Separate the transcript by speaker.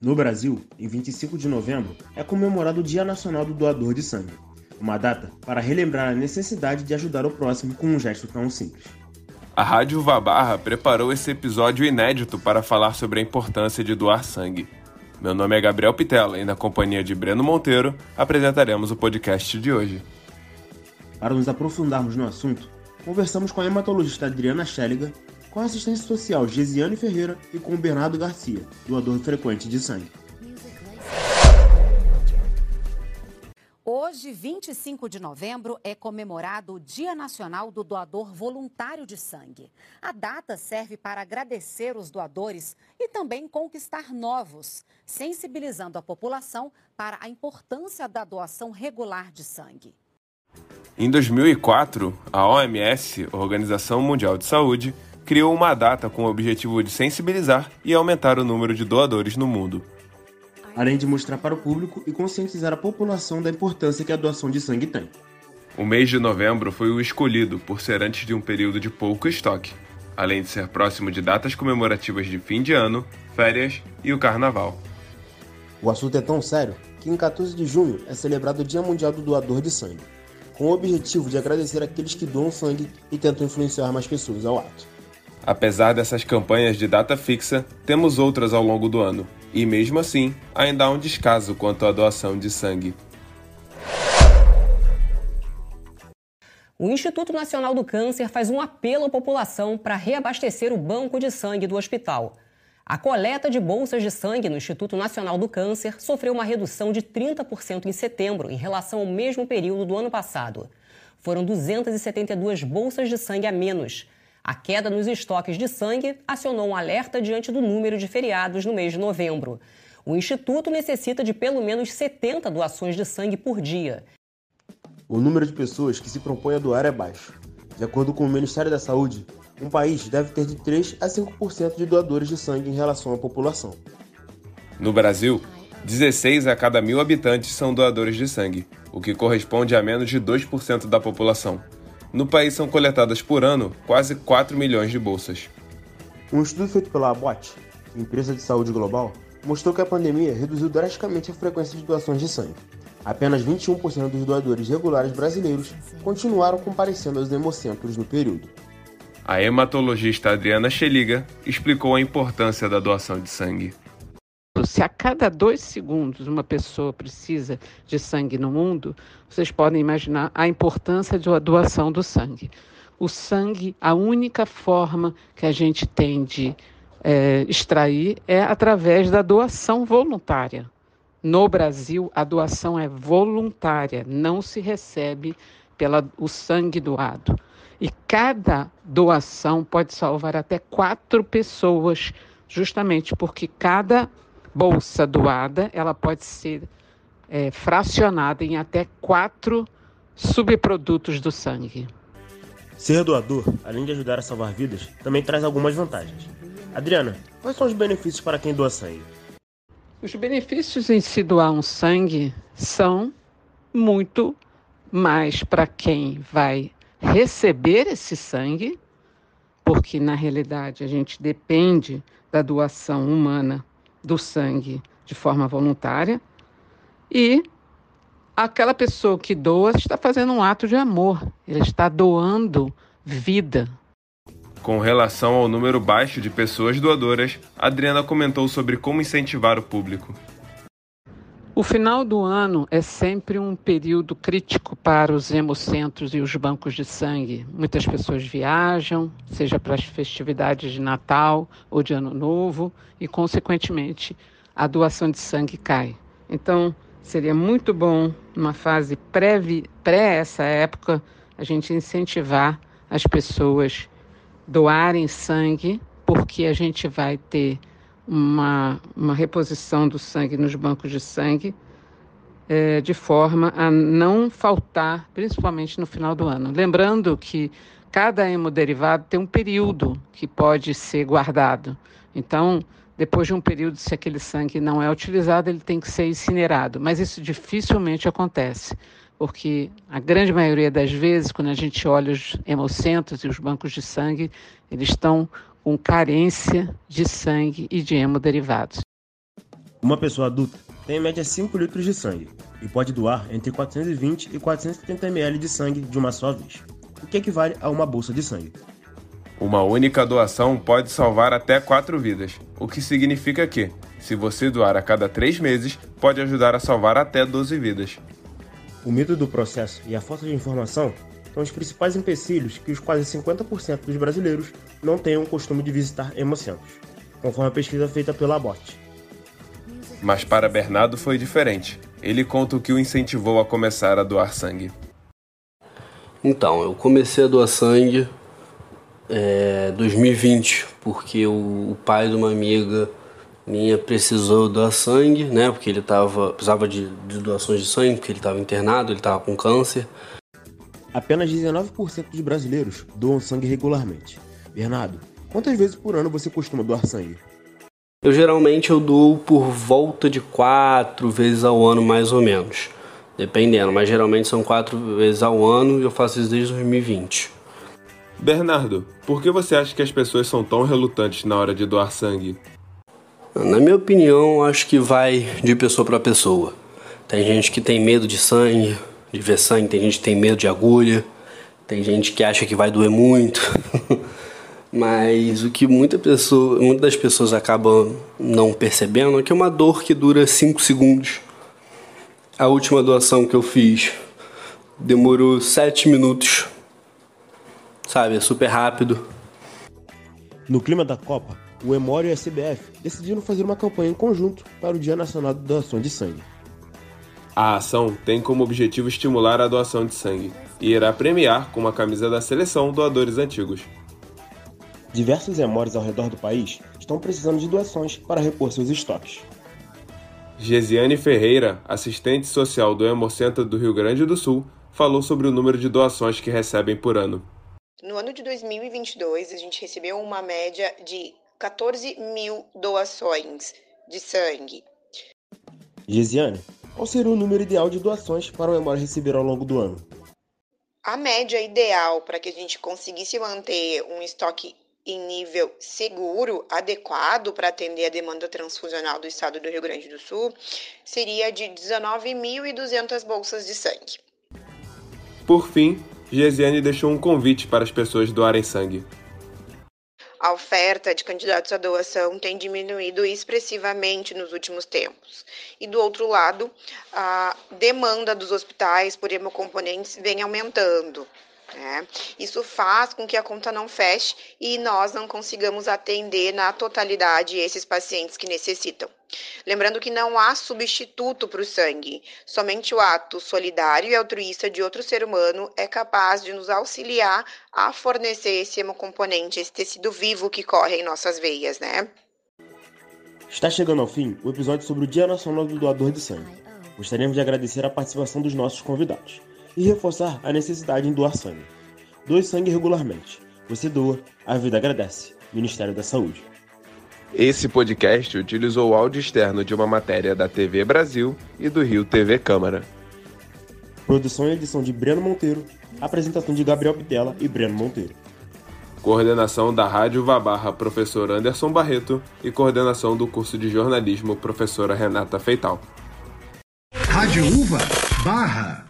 Speaker 1: No Brasil, em 25 de novembro, é comemorado o Dia Nacional do Doador de Sangue, uma data para relembrar a necessidade de ajudar o próximo com um gesto tão simples.
Speaker 2: A Rádio Vabarra preparou esse episódio inédito para falar sobre a importância de doar sangue. Meu nome é Gabriel Pitella e, na companhia de Breno Monteiro, apresentaremos o podcast de hoje.
Speaker 1: Para nos aprofundarmos no assunto, conversamos com a hematologista Adriana Schelliga com a assistência social Gesiane Ferreira e com o Bernardo Garcia, doador frequente de sangue.
Speaker 3: Hoje, 25 de novembro, é comemorado o Dia Nacional do Doador Voluntário de Sangue. A data serve para agradecer os doadores e também conquistar novos, sensibilizando a população para a importância da doação regular de sangue.
Speaker 2: Em 2004, a OMS, Organização Mundial de Saúde, criou uma data com o objetivo de sensibilizar e aumentar o número de doadores no mundo.
Speaker 1: Além de mostrar para o público e conscientizar a população da importância que a doação de sangue tem.
Speaker 2: O mês de novembro foi o escolhido por ser antes de um período de pouco estoque, além de ser próximo de datas comemorativas de fim de ano, férias e o carnaval.
Speaker 1: O assunto é tão sério que em 14 de junho é celebrado o Dia Mundial do Doador de Sangue, com o objetivo de agradecer aqueles que doam sangue e tentam influenciar mais pessoas ao ato.
Speaker 2: Apesar dessas campanhas de data fixa, temos outras ao longo do ano, e mesmo assim, ainda há um descaso quanto à doação de sangue.
Speaker 4: O Instituto Nacional do Câncer faz um apelo à população para reabastecer o banco de sangue do hospital. A coleta de bolsas de sangue no Instituto Nacional do Câncer sofreu uma redução de 30% em setembro em relação ao mesmo período do ano passado. Foram 272 bolsas de sangue a menos. A queda nos estoques de sangue acionou um alerta diante do número de feriados no mês de novembro. O Instituto necessita de pelo menos 70 doações de sangue por dia.
Speaker 1: O número de pessoas que se propõe a doar é baixo. De acordo com o Ministério da Saúde, um país deve ter de 3 a 5% de doadores de sangue em relação à população.
Speaker 2: No Brasil, 16 a cada mil habitantes são doadores de sangue, o que corresponde a menos de 2% da população. No país são coletadas por ano quase 4 milhões de bolsas.
Speaker 1: Um estudo feito pela Abbott, empresa de saúde global, mostrou que a pandemia reduziu drasticamente a frequência de doações de sangue. Apenas 21% dos doadores regulares brasileiros continuaram comparecendo aos hemocentros no período.
Speaker 2: A hematologista Adriana Cheliga explicou a importância da doação de sangue.
Speaker 5: Se a cada dois segundos uma pessoa precisa de sangue no mundo, vocês podem imaginar a importância da doação do sangue. O sangue, a única forma que a gente tem de é, extrair é através da doação voluntária. No Brasil, a doação é voluntária, não se recebe pelo sangue doado. E cada doação pode salvar até quatro pessoas, justamente porque cada bolsa doada, ela pode ser é, fracionada em até quatro subprodutos do sangue.
Speaker 1: Ser doador, além de ajudar a salvar vidas, também traz algumas vantagens. Adriana, quais são os benefícios para quem doa sangue?
Speaker 5: Os benefícios em se doar um sangue são muito mais para quem vai receber esse sangue, porque na realidade a gente depende da doação humana do sangue de forma voluntária e aquela pessoa que doa está fazendo um ato de amor, ele está doando vida.
Speaker 2: Com relação ao número baixo de pessoas doadoras, Adriana comentou sobre como incentivar o público.
Speaker 5: O final do ano é sempre um período crítico para os hemocentros e os bancos de sangue. Muitas pessoas viajam, seja para as festividades de Natal ou de Ano Novo, e, consequentemente, a doação de sangue cai. Então, seria muito bom, numa fase pré, pré essa época, a gente incentivar as pessoas doarem sangue, porque a gente vai ter uma, uma reposição do sangue nos bancos de sangue, é, de forma a não faltar, principalmente no final do ano. Lembrando que cada hemoderivado tem um período que pode ser guardado. Então, depois de um período, se aquele sangue não é utilizado, ele tem que ser incinerado. Mas isso dificilmente acontece, porque a grande maioria das vezes, quando a gente olha os hemocentros e os bancos de sangue, eles estão com carência de sangue e de hemoderivados.
Speaker 1: Uma pessoa adulta tem em média 5 litros de sangue e pode doar entre 420 e 470 ml de sangue de uma só vez, o que equivale a uma bolsa de sangue.
Speaker 2: Uma única doação pode salvar até 4 vidas, o que significa que, se você doar a cada 3 meses, pode ajudar a salvar até 12 vidas.
Speaker 1: O medo do processo e a falta de informação são os principais empecilhos que os quase 50% dos brasileiros não têm o costume de visitar hemocentros, conforme a pesquisa feita pela Abort.
Speaker 2: Mas para Bernardo foi diferente. Ele conta o que o incentivou a começar a doar sangue.
Speaker 6: Então, eu comecei a doar sangue é, 2020, porque o, o, pai de uma amiga minha precisou doar sangue, né? Porque ele tava, precisava de, de doações de sangue, porque ele estava internado, ele estava com câncer.
Speaker 1: Apenas 19% dos brasileiros doam sangue regularmente. Bernardo, quantas vezes por ano você costuma doar sangue?
Speaker 6: Eu geralmente eu dou por volta de quatro vezes ao ano, mais ou menos. Dependendo, mas geralmente são quatro vezes ao ano e eu faço isso desde 2020.
Speaker 2: Bernardo, por que você acha que as pessoas são tão relutantes na hora de doar sangue?
Speaker 6: Na minha opinião, acho que vai de pessoa para pessoa. Tem gente que tem medo de sangue, de ver sangue, tem gente que tem medo de agulha, tem gente que acha que vai doer muito. Mas o que muita pessoa, muitas das pessoas acabam não percebendo é que é uma dor que dura 5 segundos. A última doação que eu fiz demorou 7 minutos. Sabe, é super rápido.
Speaker 1: No clima da Copa, o Emório e a CBF decidiram fazer uma campanha em conjunto para o Dia Nacional de Doação de Sangue.
Speaker 2: A ação tem como objetivo estimular a doação de sangue e irá premiar com uma camisa da seleção doadores antigos.
Speaker 1: Diversos hemórios ao redor do país estão precisando de doações para repor seus estoques.
Speaker 2: Gesiane Ferreira, assistente social do Hemocentro do Rio Grande do Sul, falou sobre o número de doações que recebem por ano.
Speaker 7: No ano de 2022, a gente recebeu uma média de 14 mil doações de sangue.
Speaker 1: Gesiane, qual seria o número ideal de doações para o Hemório receber ao longo do ano?
Speaker 7: A média ideal para que a gente conseguisse manter um estoque em nível seguro, adequado para atender a demanda transfusional do estado do Rio Grande do Sul, seria de 19.200 bolsas de sangue.
Speaker 2: Por fim, Gesiane deixou um convite para as pessoas doarem sangue.
Speaker 7: A oferta de candidatos à doação tem diminuído expressivamente nos últimos tempos. E do outro lado, a demanda dos hospitais por hemocomponentes vem aumentando. Né? Isso faz com que a conta não feche e nós não consigamos atender na totalidade esses pacientes que necessitam. Lembrando que não há substituto para o sangue, somente o ato solidário e altruísta de outro ser humano é capaz de nos auxiliar a fornecer esse hemocomponente, esse tecido vivo que corre em nossas veias, né?
Speaker 1: Está chegando ao fim o episódio sobre o Dia Nacional do Doador de Sangue. Gostaríamos de agradecer a participação dos nossos convidados e reforçar a necessidade em doar sangue. Doe sangue regularmente. Você doa, a vida agradece. Ministério da Saúde.
Speaker 2: Esse podcast utilizou o áudio externo de uma matéria da TV Brasil e do Rio TV Câmara.
Speaker 1: Produção e edição de Breno Monteiro, apresentação de Gabriel Pitela e Breno Monteiro.
Speaker 2: Coordenação da Rádio Vabarra, professor Anderson Barreto, e coordenação do curso de jornalismo, professora Renata Feital.
Speaker 8: Rádio Uva Barra.